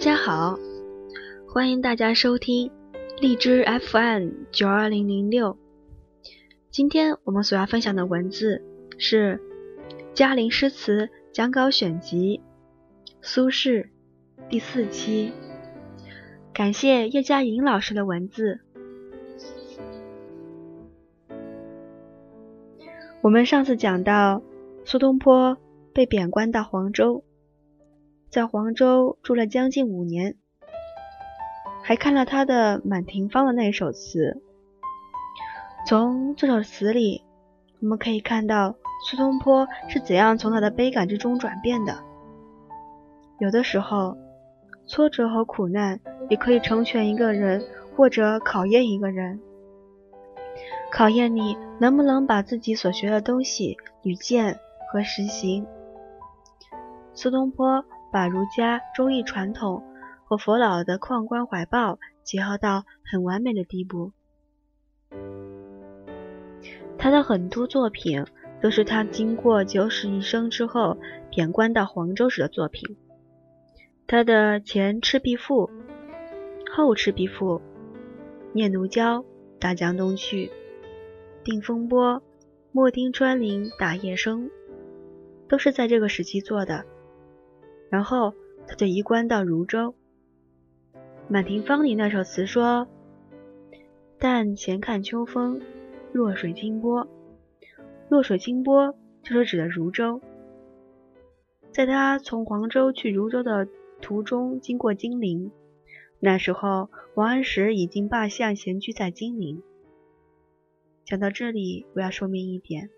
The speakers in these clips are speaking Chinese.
家好，欢迎大家收听荔枝 FM 九二零零六。今天我们所要分享的文字是《嘉陵诗词讲稿选集》苏轼第四期。感谢叶嘉莹老师的文字。我们上次讲到苏东坡被贬官到黄州。在黄州住了将近五年，还看了他的《满庭芳》的那首词。从这首词里，我们可以看到苏东坡是怎样从他的悲感之中转变的。有的时候，挫折和苦难也可以成全一个人，或者考验一个人，考验你能不能把自己所学的东西履践和实行。苏东坡。把儒家、忠义传统和佛老的旷观怀抱结合到很完美的地步。他的很多作品都是他经过九死一生之后贬官到黄州时的作品。他的《前赤壁赋》《后赤壁赋》《念奴娇》《大江东去》《定风波》《莫听穿林打叶声》，都是在这个时期做的。然后他就移官到汝州。《满庭芳》里那首词说：“但闲看秋风，弱水清波。”弱水清波就是指的汝州。在他从黄州去汝州的途中，经过金陵，那时候王安石已经罢相闲居在金陵。讲到这里，我要说明一点：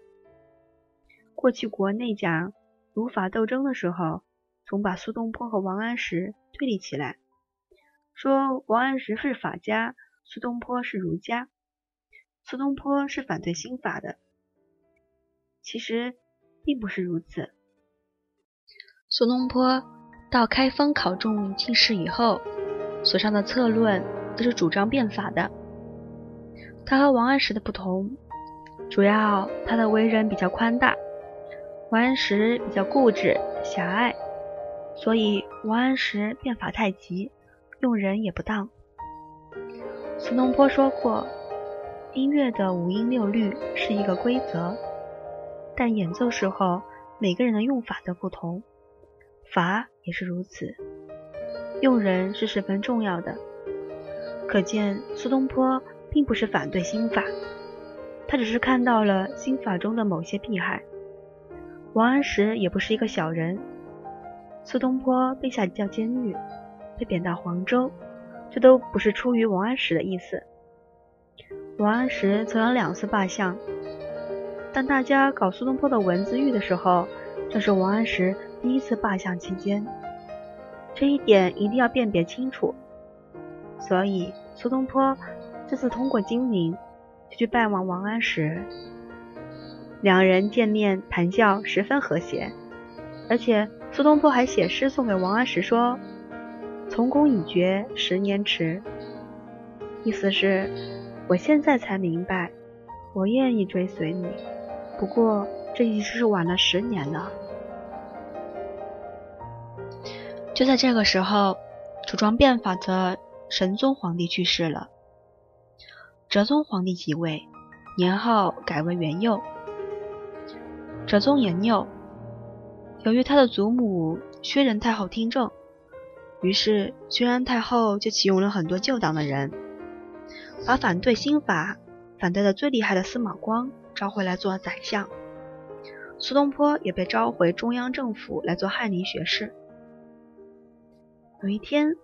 过去国内讲儒法斗争的时候。总把苏东坡和王安石对立起来，说王安石是法家，苏东坡是儒家。苏东坡是反对新法的，其实并不是如此。苏东坡到开封考中进士以后，所上的策论都是主张变法的。他和王安石的不同，主要他的为人比较宽大，王安石比较固执狭隘。所以王安石变法太急，用人也不当。苏东坡说过，音乐的五音六律是一个规则，但演奏时候每个人的用法都不同，法也是如此，用人是十分重要的。可见苏东坡并不是反对新法，他只是看到了新法中的某些弊害。王安石也不是一个小人。苏东坡被下叫监狱，被贬到黄州，这都不是出于王安石的意思。王安石曾有两次罢相，当大家搞苏东坡的文字狱的时候，这是王安石第一次罢相期间。这一点一定要辨别清楚。所以苏东坡这次通过金陵，就去拜望王安石，两人见面谈笑十分和谐，而且。苏东坡还写诗送给王安石，说：“从公已绝十年迟。”意思是，我现在才明白，我愿意追随你，不过这已经是晚了十年了。就在这个时候，主张变法的神宗皇帝去世了，哲宗皇帝即位，年号改为元佑。哲宗元佑。由于他的祖母薛仁太后听政，于是薛仁太后就启用了很多旧党的人，把反对新法、反对的最厉害的司马光招回来做宰相。苏东坡也被召回中央政府来做翰林学士。有一天，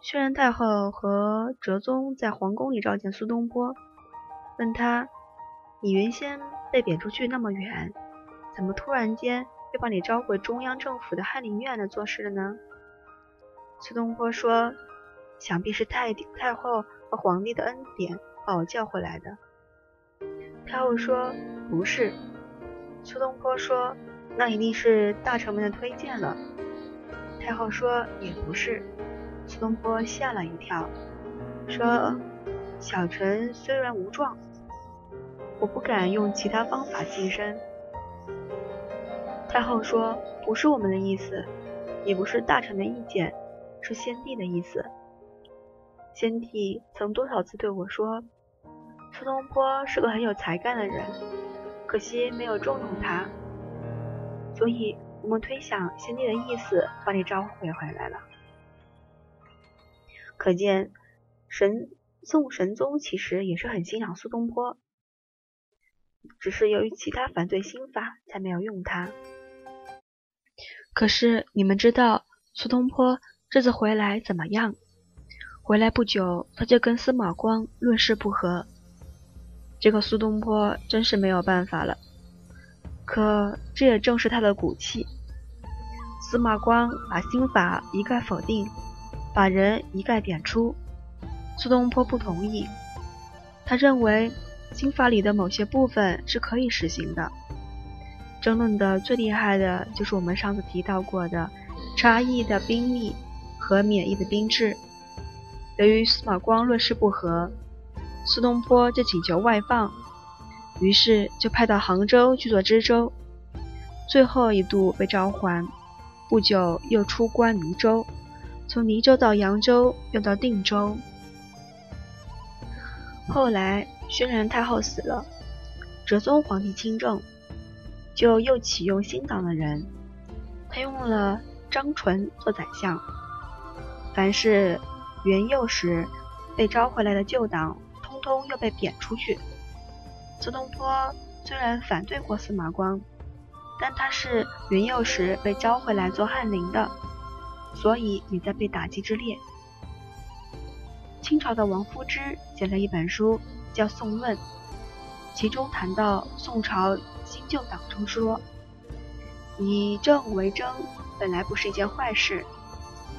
薛仁太后和哲宗在皇宫里召见苏东坡，问他：“你原先被贬出去那么远，怎么突然间？”又把你召回中央政府的翰林院来做事了呢？苏东坡说：“想必是太太后和皇帝的恩典把我叫回来的。”太后说：“不是。”苏东坡说：“那一定是大臣们的推荐了。”太后说：“也不是。”苏东坡吓了一跳，说：“小臣虽然无状，我不敢用其他方法晋升。”太后说：“不是我们的意思，也不是大臣的意见，是先帝的意思。先帝曾多少次对我说，苏东坡是个很有才干的人，可惜没有重用他，所以我们推想先帝的意思，把你召回回来了。可见神宋神宗其实也是很欣赏苏东坡，只是由于其他反对新法，才没有用他。可是你们知道苏东坡这次回来怎么样？回来不久，他就跟司马光论事不和。这个苏东坡真是没有办法了。可这也正是他的骨气。司马光把新法一概否定，把人一概贬出。苏东坡不同意，他认为新法里的某些部分是可以实行的。争论的最厉害的就是我们上次提到过的差异的兵力和免疫的兵制。由于司马光论事不合，苏东坡就请求外放，于是就派到杭州去做知州，最后一度被召还，不久又出关黎州，从黎州到扬州，又到定州。后来轩然太后死了，哲宗皇帝亲政。就又启用新党的人，他用了张纯做宰相。凡是元佑时被招回来的旧党，通通又被贬出去。苏东坡虽然反对过司马光，但他是元佑时被招回来做翰林的，所以也在被打击之列。清朝的王夫之写了一本书，叫《宋论》，其中谈到宋朝。新旧党中说，以政为争，本来不是一件坏事。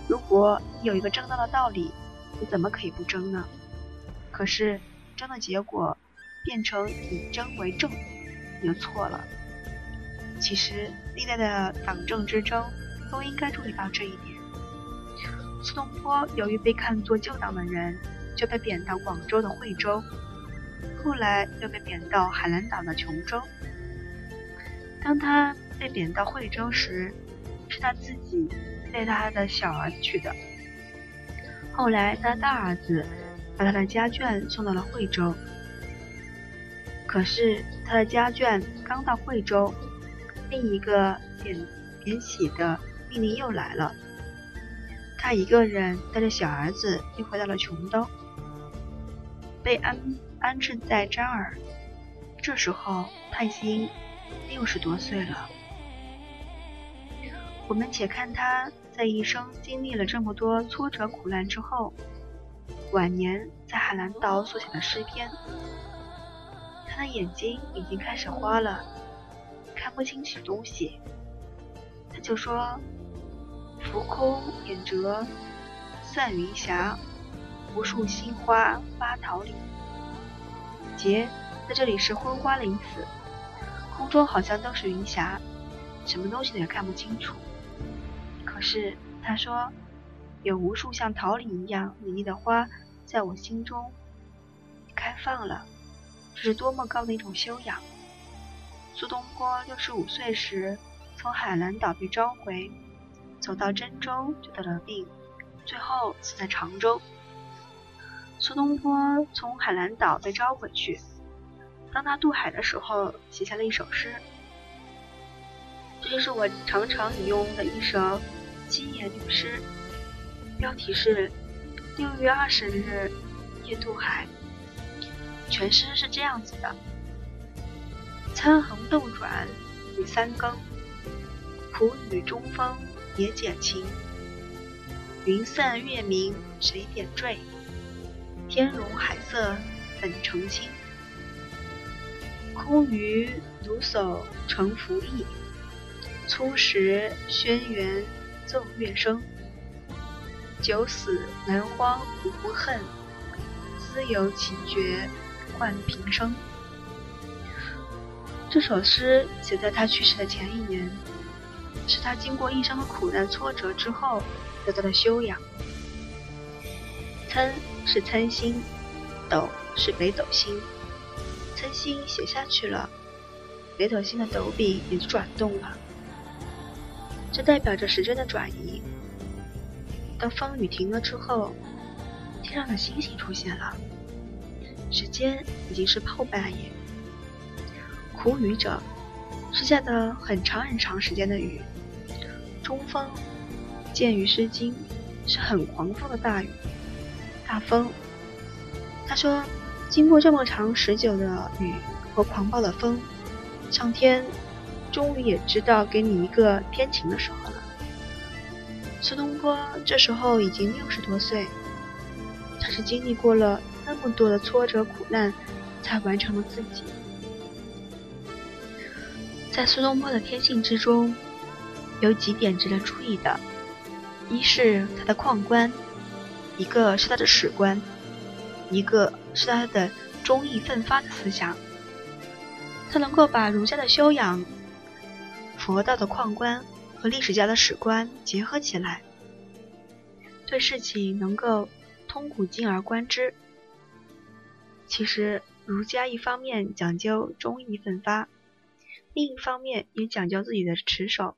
如果你有一个正当的道理，你怎么可以不争呢？可是争的结果变成以争为政，你就错了。其实历代的党政之争都应该注意到这一点。苏东坡由于被看作旧党的人，就被贬到广州的惠州，后来又被贬到海南岛的琼州。当他被贬到惠州时，是他自己带他的小儿子去的。后来，他大儿子把他的家眷送到了惠州。可是，他的家眷刚到惠州，另一个贬贬喜的命令又来了。他一个人带着小儿子又回到了琼州，被安安置在沾儿。这时候，他已经。六十多岁了，我们且看他在一生经历了这么多挫折苦难之后，晚年在海南岛所写的诗篇。他的眼睛已经开始花了，看不清楚东西。他就说：“浮空眼折散云霞，无数新花发桃李。”结在这里是昏花临死。空中好像都是云霞，什么东西也看不清楚。可是他说，有无数像桃李一样美丽的花在我心中开放了，这是多么高的一种修养。苏东坡六十五岁时从海南岛被召回，走到真州就得了病，最后死在常州。苏东坡从海南岛被召回去。当他渡海的时候，写下了一首诗，这就是我常常引用的一首七言律诗，标题是《六月二十日夜渡海》。全诗是这样子的：参横斗转已三更，苦雨中风也减晴。云散月明谁点缀？天容海色怎澄清？空余独守成浮意，初时轩辕奏乐声。九死南荒无恨，思有奇绝换平生。这首诗写在他去世的前一年，是他经过一生的苦难挫折之后得到的修养。参是参星，斗是北斗星。参星写下去了，北斗星的斗柄也转动了，这代表着时针的转移。当风雨停了之后，天上的星星出现了。时间已经是后半夜。苦雨者是下的很长很长时间的雨。中风，见于《诗经》，是很狂风的大雨、大风。他说，经过这么长时久的雨和狂暴的风，上天终于也知道给你一个天晴的时候了。苏东坡这时候已经六十多岁，他是经历过了那么多的挫折苦难，才完成了自己。在苏东坡的天性之中。有几点值得注意的，一是他的旷观，一个是他的史观，一个是他的忠义奋发的思想。他能够把儒家的修养、佛道的旷观和历史家的史观结合起来，对事情能够通古今而观之。其实儒家一方面讲究忠义奋发，另一方面也讲究自己的持守。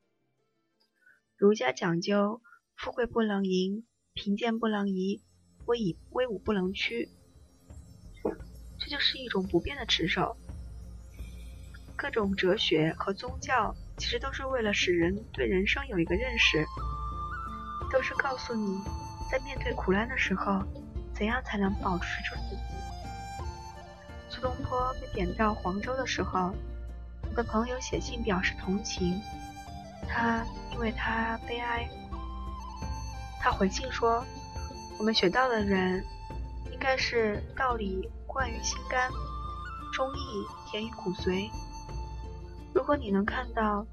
儒家讲究富贵不能淫，贫贱不能移，威以威武不能屈，这就是一种不变的持守。各种哲学和宗教其实都是为了使人对人生有一个认识，都是告诉你在面对苦难的时候，怎样才能保持住自己。苏东坡被贬到黄州的时候，我的朋友写信表示同情。他因为他悲哀，他回信说：“我们学到的人，应该是道理贯于心肝，忠义甜于骨髓。如果你能看到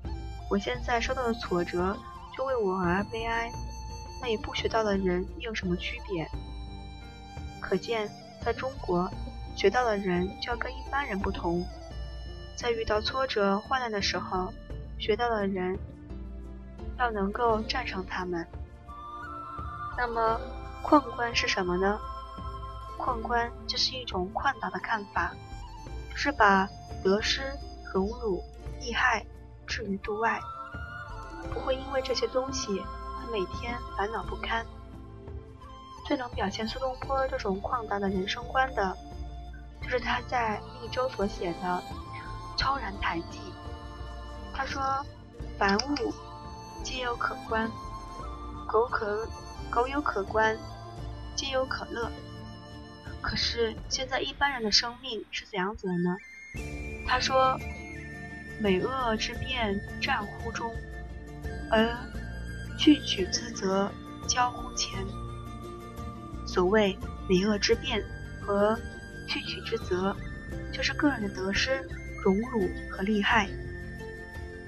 我现在受到的挫折，就为我而悲哀，那与不学到的人又有什么区别？可见，在中国，学到的人就要跟一般人不同，在遇到挫折患难的时候，学到的人。”要能够战胜他们，那么困关是什么呢？旷观就是一种旷达的看法，是把得失、荣辱、利害置于度外，不会因为这些东西而每天烦恼不堪。最能表现苏东坡这种旷达的人生观的，就是他在密州所写的《超然台记》。他说：“凡物。”皆有可观，苟可苟有可观，皆有可乐。可是现在一般人的生命是怎样子的呢？他说：“美恶之辩战乎中，而去取之则交乎前。”所谓美恶之辩和去取之责，就是个人的得失、荣辱和利害。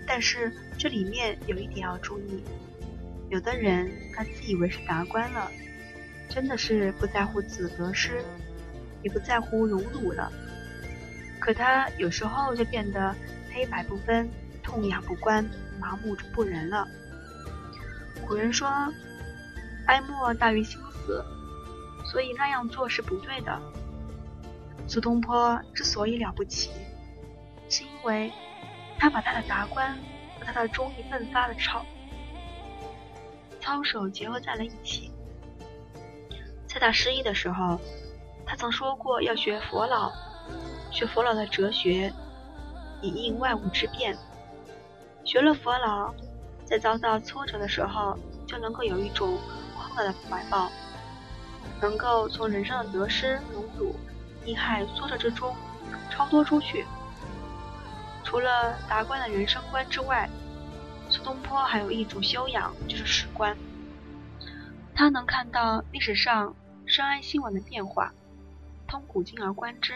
但是这里面有一点要注意，有的人他自以为是达官了，真的是不在乎子得失，也不在乎荣辱了。可他有时候就变得黑白不分、痛痒不关、麻木不仁了。古人说，哀莫大于心死，所以那样做是不对的。苏东坡之所以了不起，是因为。他把他的达观和他的忠义奋发的操操守结合在了一起。在他失意的时候，他曾说过要学佛老，学佛老的哲学，以应万物之变。学了佛老，在遭到挫折的时候，就能够有一种宽大的怀抱，能够从人生的得失、荣辱、利害、挫折之中超脱出去。除了达观的人生观之外，苏东坡还有一种修养，就是史观。他能看到历史上深谙新闻的变化，通古今而观之，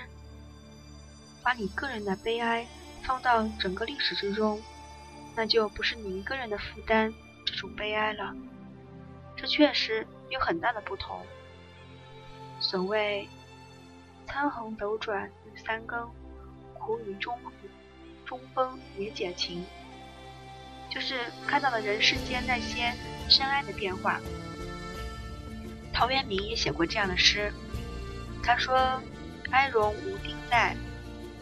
把你个人的悲哀放到整个历史之中，那就不是你一个人的负担，这种悲哀了。这确实有很大的不同。所谓“参横斗转欲三更，苦雨中雨”。中风也解情，就是看到了人世间那些深爱的变化。陶渊明也写过这样的诗，他说：“哀荣无定在，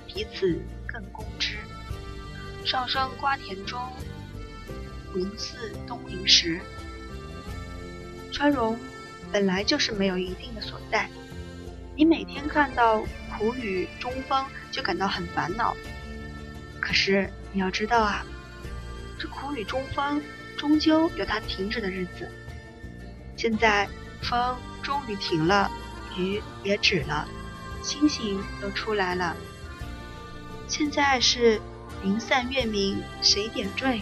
彼此更共之。上升瓜田中，云似东林时。”川荣本来就是没有一定的所在。你每天看到苦雨中风就感到很烦恼，可是你要知道啊，这苦雨中风终究有它停止的日子。现在风终于停了，雨也止了，星星都出来了。现在是云散月明谁点缀，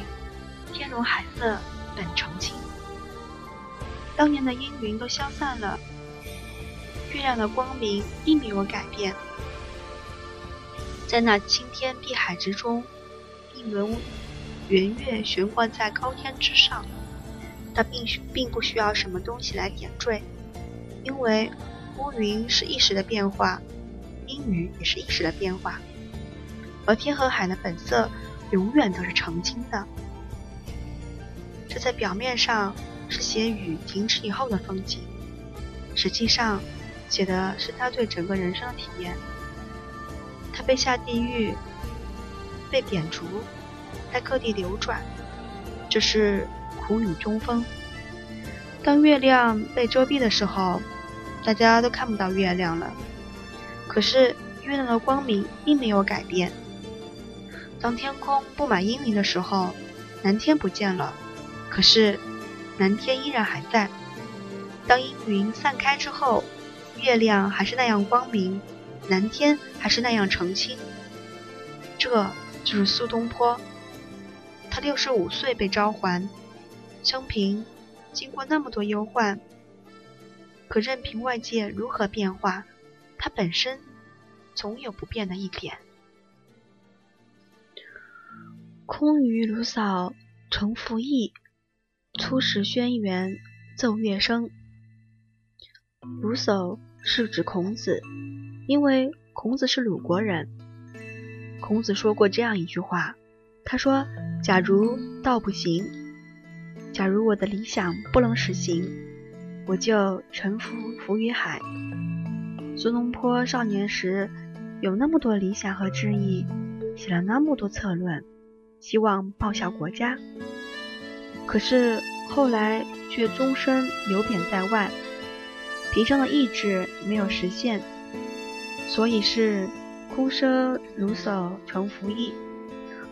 天容海色本澄清。当年的阴云都消散了。月亮的光明并没有改变，在那青天碧海之中，一轮圆月悬挂在高天之上。它并并不需要什么东西来点缀，因为乌云是一时的变化，阴雨也是一时的变化，而天和海的本色永远都是澄清的。这在表面上是写雨停止以后的风景，实际上。写的是他对整个人生的体验。他被下地狱，被贬逐，在各地流转，这是苦雨中风。当月亮被遮蔽的时候，大家都看不到月亮了。可是月亮的光明并没有改变。当天空布满阴云的时候，蓝天不见了，可是蓝天依然还在。当阴云散开之后，月亮还是那样光明，蓝天还是那样澄清。这就是苏东坡。他六十五岁被召还，生平经过那么多忧患，可任凭外界如何变化，他本身总有不变的一点。空余鲁嫂成拂意，初时轩辕奏乐声。鲁叟是指孔子，因为孔子是鲁国人。孔子说过这样一句话，他说：“假如道不行，假如我的理想不能实行，我就沉浮浮于海。”苏东坡少年时有那么多理想和志意，写了那么多策论，希望报效国家，可是后来却终身流贬在外。平生的意志没有实现，所以是空奢如叟成浮意。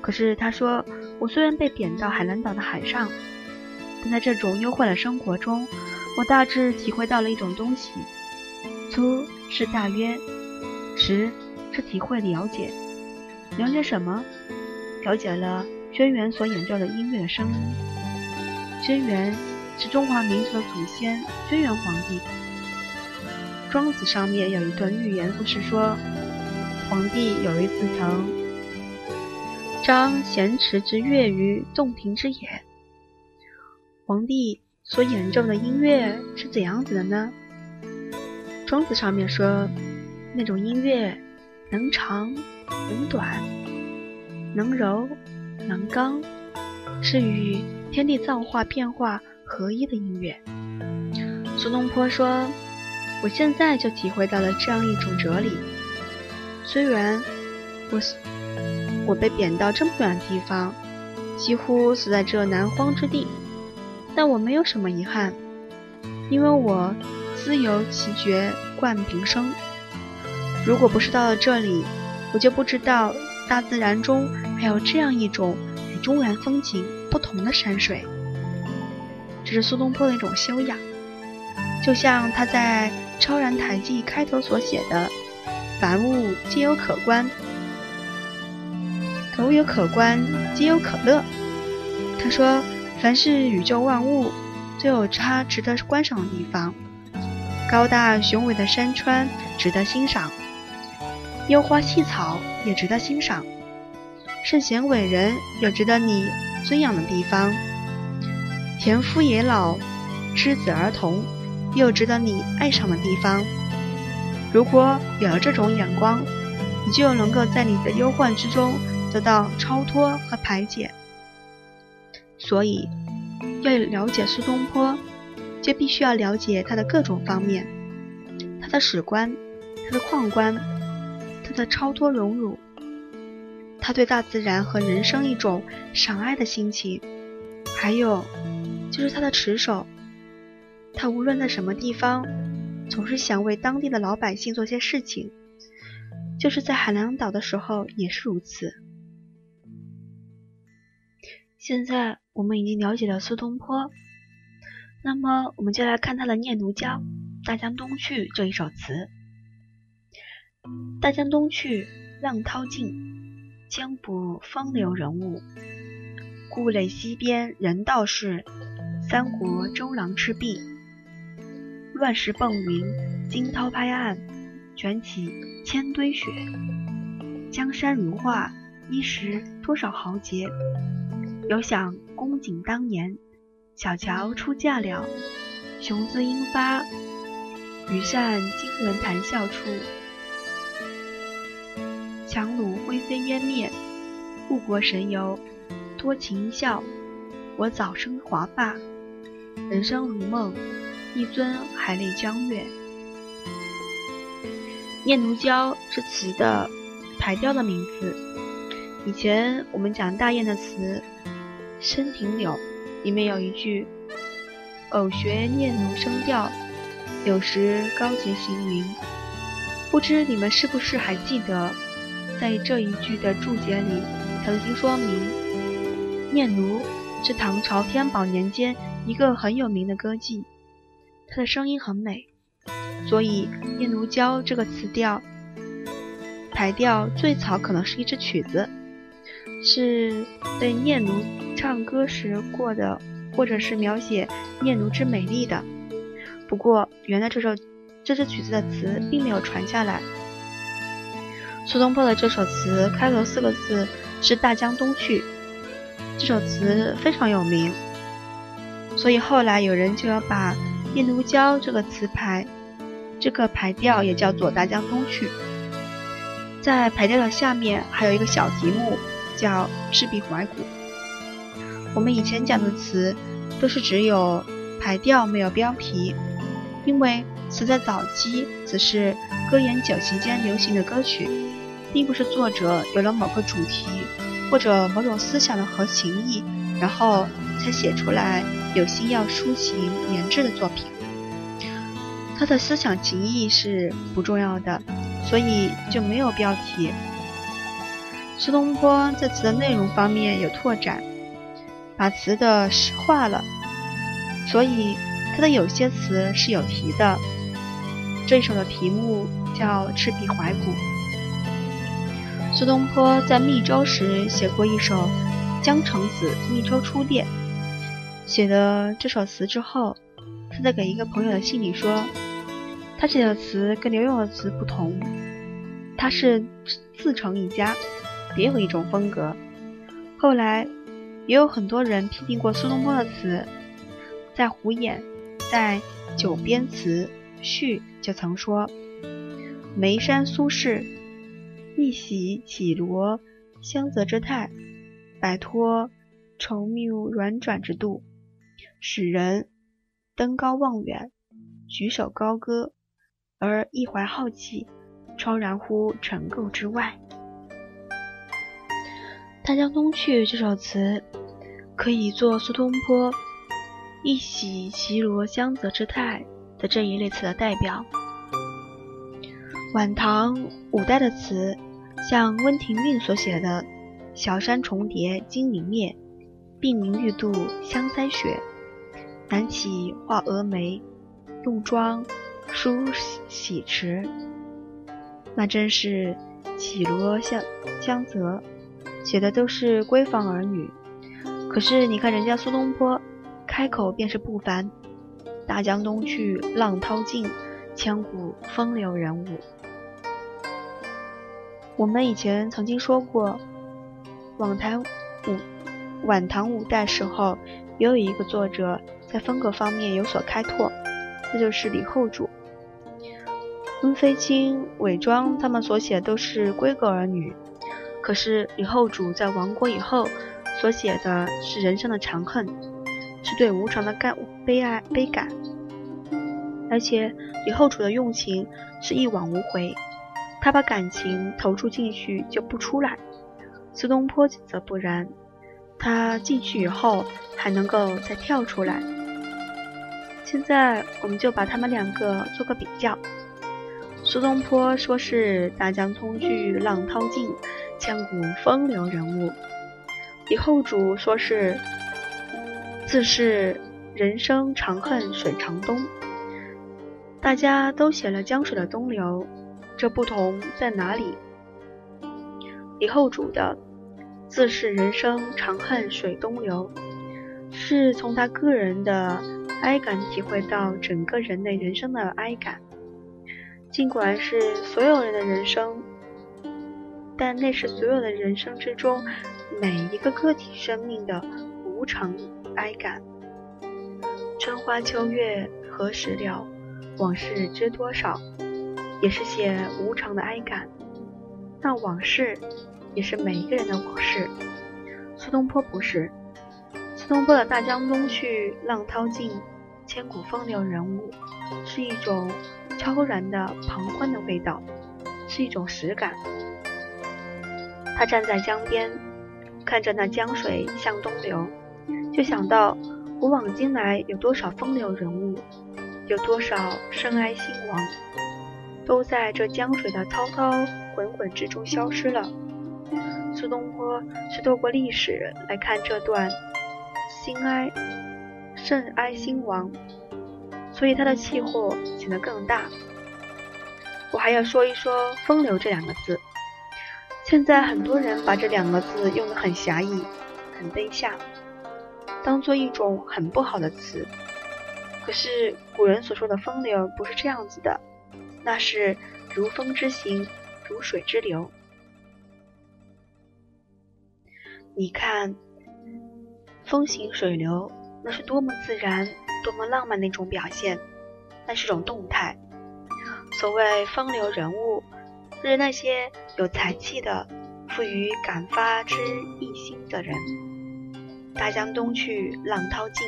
可是他说：“我虽然被贬到海南岛的海上，但在这种忧患的生活中，我大致体会到了一种东西。粗是大约，实是体会了解。了解什么？了解了轩辕所演奏的音乐声音。轩辕是中华民族的祖先，轩辕皇帝。”庄子上面有一段寓言，就是说，皇帝有一次曾张咸池之乐于洞庭之野。皇帝所演奏的音乐是怎样子的呢？庄子上面说，那种音乐能长能短，能柔能刚，是与天地造化变化合一的音乐。苏东坡说。我现在就体会到了这样一种哲理。虽然我我被贬到这么远的地方，几乎死在这南荒之地，但我没有什么遗憾，因为我自由奇绝冠平生。如果不是到了这里，我就不知道大自然中还有这样一种与中原风景不同的山水。这是苏东坡的一种修养，就像他在。《超然台记》开头所写的“凡物皆有可观，可物有可观，皆有可乐。”他说：“凡是宇宙万物，都有它值得观赏的地方。高大雄伟的山川值得欣赏，幽花细草也值得欣赏。圣贤伟人有值得你尊仰的地方，田夫野老，知子儿童。”也有值得你爱上的地方。如果有了这种眼光，你就能够在你的忧患之中得到超脱和排解。所以，要了解苏东坡，就必须要了解他的各种方面：他的史观、他的旷观、他的超脱荣辱、他对大自然和人生一种赏爱的心情，还有就是他的持守。他无论在什么地方，总是想为当地的老百姓做些事情，就是在海南岛的时候也是如此。现在我们已经了解了苏东坡，那么我们就来看他的《念奴娇·大江东去》这一首词。大江东去，浪淘尽，江不风流人物。故垒西边人道是，三国周郎赤壁。乱石崩云，惊涛拍岸，卷起千堆雪。江山如画，一时多少豪杰。有想公瑾当年，小乔出嫁了，雄姿英发，羽扇惊纶谈笑处。樯橹灰飞烟灭，故国神游，多情一笑。我早生华发，人生如梦，一尊还酹江月。《念奴娇》是词的排调的名字。以前我们讲大雁的词《深庭柳》，里面有一句“偶学念奴声调，有时高洁行云”，不知你们是不是还记得？在这一句的注解里，曾经说明，念奴是唐朝天宝年间一个很有名的歌妓，她的声音很美，所以《念奴娇》这个词调排调最早可能是一支曲子，是对念奴唱歌时过的，或者是描写念奴之美丽的。不过，原来这首这支曲子的词并没有传下来。苏东坡的这首词开头四个字是“大江东去”，这首词非常有名，所以后来有人就要把《念奴娇》这个词牌，这个排调也叫做“大江东去”。在排调的下面还有一个小题目，叫“赤壁怀古”。我们以前讲的词都是只有排调没有标题，因为词在早期只是歌言酒席间流行的歌曲。并不是作者有了某个主题或者某种思想的合情意，然后才写出来有心要抒情研制的作品。他的思想情意是不重要的，所以就没有标题。苏东坡在词的内容方面有拓展，把词的诗化了，所以他的有些词是有题的。这首的题目叫《赤壁怀古》。苏东坡在密州时写过一首《江城子·密州出店》，写的这首词之后，他在给一个朋友的信里说，他写的词跟刘墉的词不同，他是自成一家，别有一种风格。后来也有很多人批评过苏东坡的词，在胡衍在《九边词序》就曾说：“眉山苏轼。”一喜绮罗香泽之态，摆脱稠密软转之度，使人登高望远，举手高歌，而一怀浩气，超然乎尘垢之外。《大江东去》这首词可以做苏东坡一喜绮罗香泽之态的这一类词的代表。晚唐五代的词。像温庭筠所写的“小山重叠金陵灭，鬓明玉度香腮雪。南起画蛾眉，弄妆梳洗池。”那真是绮罗香香泽，写的都是闺房儿女。可是你看人家苏东坡，开口便是不凡：“大江东去，浪淘尽，千古风流人物。”我们以前曾经说过，晚唐五晚唐五代时候，也有一个作者在风格方面有所开拓，那就是李后主。温飞卿、韦庄他们所写都是闺阁儿女，可是李后主在亡国以后所写的是人生的长恨，是对无常的感悲哀悲感，而且李后主的用情是一往无回。他把感情投注进去就不出来，苏东坡则不然，他进去以后还能够再跳出来。现在我们就把他们两个做个比较。苏东坡说是大江东去浪淘尽，千古风流人物；李后主说是自是人生长恨水长东。大家都写了江水的东流，这不同在哪里？李后主的自是人生长恨水东流，是从他个人的哀感体会到整个人类人生的哀感。尽管是所有人的人生，但那是所有的人生之中每一个个体生命的无常哀感。春花秋月何时了？往事知多少？也是写无常的哀感。那往事也是每一个人的往事。苏东坡不是。苏东坡的大江东去，浪淘尽，千古风流人物，是一种悄然的旁观的味道，是一种实感。他站在江边，看着那江水向东流，就想到古往今来有多少风流人物。有多少深哀兴亡，都在这江水的滔滔滚滚之中消失了。苏东坡是透过历史来看这段兴哀、甚哀兴亡，所以他的气魄显得更大。我还要说一说“风流”这两个字。现在很多人把这两个字用得很狭义、很卑下，当做一种很不好的词。可是古人所说的风流不是这样子的，那是如风之行，如水之流。你看，风行水流，那是多么自然、多么浪漫的一种表现，那是种动态。所谓风流人物，是那些有才气的、富于感发之逸心的人。大江东去，浪淘尽，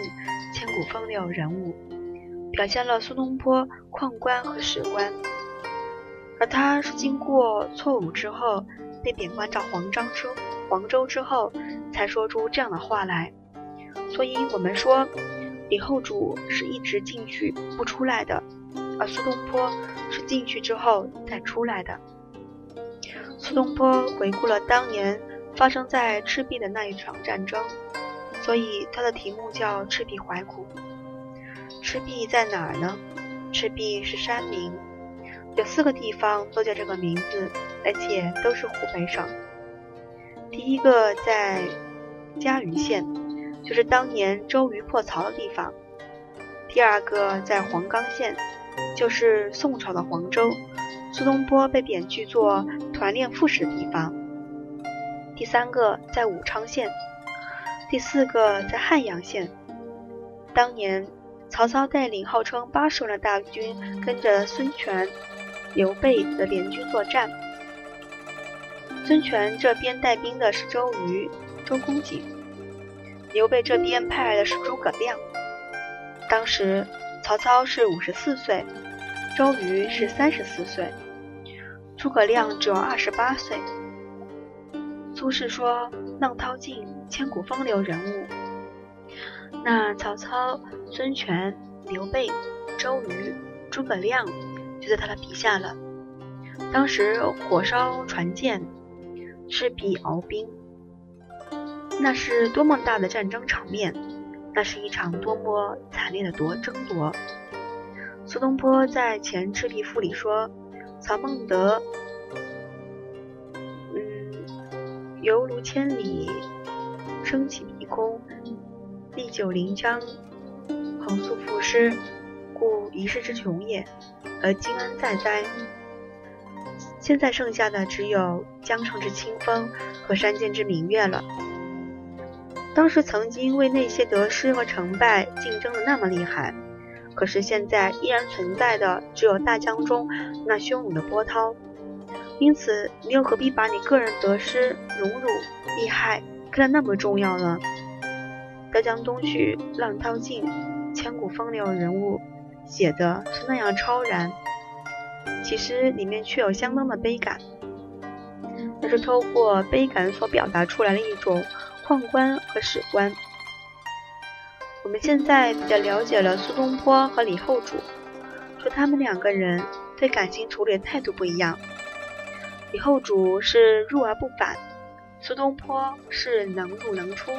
千古风流人物。表现了苏东坡旷观和史观，而他是经过错误之后，被贬官到黄章之黄州之后，才说出这样的话来。所以，我们说李后主是一直进去不出来的，而苏东坡是进去之后再出来的。苏东坡回顾了当年发生在赤壁的那一场战争，所以他的题目叫《赤壁怀古》。赤壁在哪儿呢？赤壁是山名，有四个地方都叫这个名字，而且都是湖北省。第一个在嘉鱼县，就是当年周瑜破曹的地方；第二个在黄冈县，就是宋朝的黄州，苏东坡被贬去做团练副使的地方；第三个在武昌县；第四个在汉阳县，当年。曹操带领号称八十万的大军，跟着孙权、刘备的联军作战。孙权这边带兵的是周瑜、周公瑾，刘备这边派来的是诸葛亮。当时曹操是五十四岁，周瑜是三十四岁，诸葛亮只有二十八岁。苏轼说：“浪淘尽，千古风流人物。”那曹操、孙权、刘备、周瑜、诸葛亮就在他的笔下了。当时火烧船舰，赤壁鏖兵，那是多么大的战争场面！那是一场多么惨烈的夺争夺！苏东坡在《前赤壁赋》里说：“曹孟德，嗯，犹如千里升起碧空。”历久临江，横速赋诗，故一世之穷也。而今安在哉？现在剩下的只有江城之清风和山间之明月了。当时曾经为那些得失和成败竞争的那么厉害，可是现在依然存在的只有大江中那汹涌的波涛。因此，你又何必把你个人得失、荣辱、利害看得那么重要呢？大江东去，浪淘尽，千古风流人物，写的是那样超然，其实里面却有相当的悲感，那是透过悲感所表达出来的一种宦官和史观。我们现在比较了解了苏东坡和李后主，说他们两个人对感情处理的态度不一样。李后主是入而不返，苏东坡是能入能出。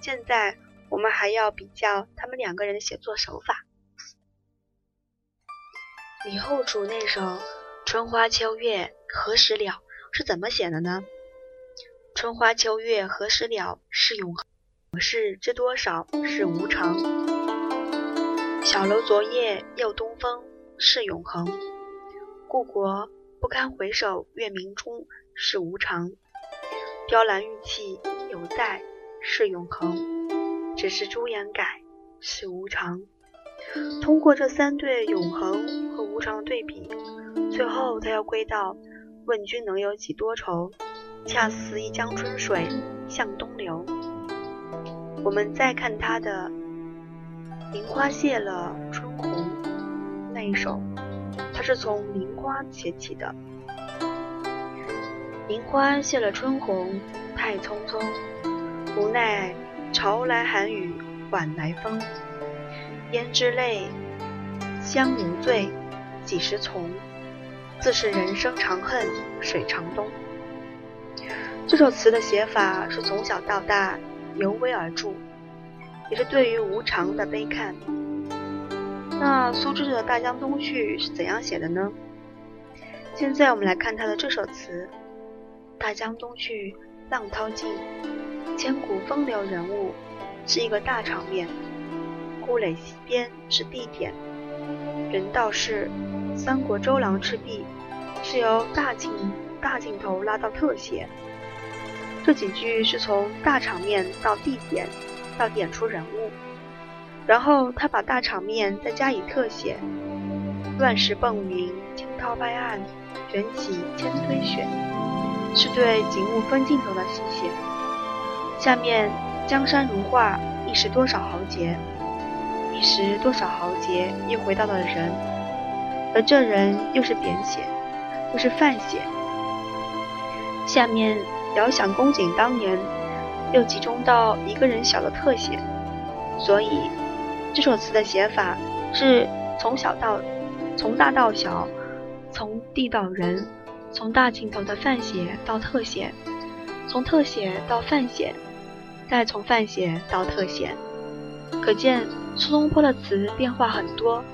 现在我们还要比较他们两个人的写作手法。李后主那首《春花秋月何时了》是怎么写的呢？春花秋月何时了？是永恒。往事知多少？是无常。小楼昨夜又东风，是永恒。故国不堪回首月明中，是无常。雕栏玉砌应犹在，是永恒。只是朱颜改，是无常。通过这三对永恒和无常的对比，最后他要归到“问君能有几多愁，恰似一江春水向东流”。我们再看他的“林花谢了春红”那一首，他是从林花写起的。林花谢了春红，太匆匆，无奈潮来寒雨晚来风。胭脂泪，香留醉，几时从？自是人生长恨水长东。这首词的写法是从小到大由微而著，也是对于无常的悲叹。那苏轼的《大江东去》是怎样写的呢？现在我们来看他的这首词：大江东去，浪淘尽，千古风流人物，是一个大场面。故垒西边是地点，人道是三国周郎赤壁，是由大镜大镜头拉到特写。这几句是从大场面到地点，到点出人物，然后他把大场面再加以特写。乱石崩云，惊涛拍岸，卷起千堆雪，是对景物分镜头的细写。下面江山如画，一时多少豪杰。一时多少豪杰，又回到了人，而这人又是扁写，又是泛写。下面遥想公瑾当年，又集中到一个人小的特写，所以这首词的写法是从小到从大到小，从地到人，从大镜头的泛写到特写，从特写到泛写，再从泛写到特写，可见。苏东坡的词变化很多，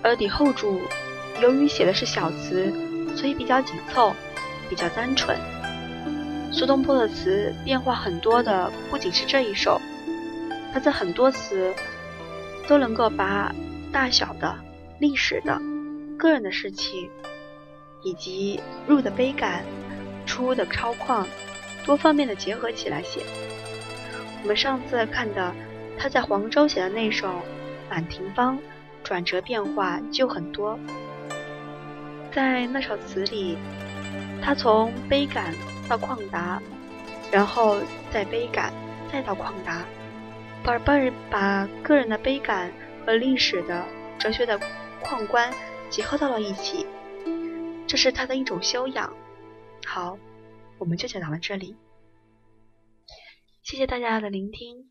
而李后主由于写的是小词，所以比较紧凑，比较单纯。苏东坡的词变化很多的不仅是这一首，他在很多词都能够把大小的、历史的、个人的事情，以及入的悲感、出的超旷，多方面的结合起来写。我们上次看的。他在黄州写的那首《满庭芳》，转折变化就很多。在那首词里，他从悲感到旷达，然后再悲感，再到旷达，把把人把个人的悲感和历史的、哲学的旷观结合到了一起，这是他的一种修养。好，我们就讲到了这里，谢谢大家的聆听。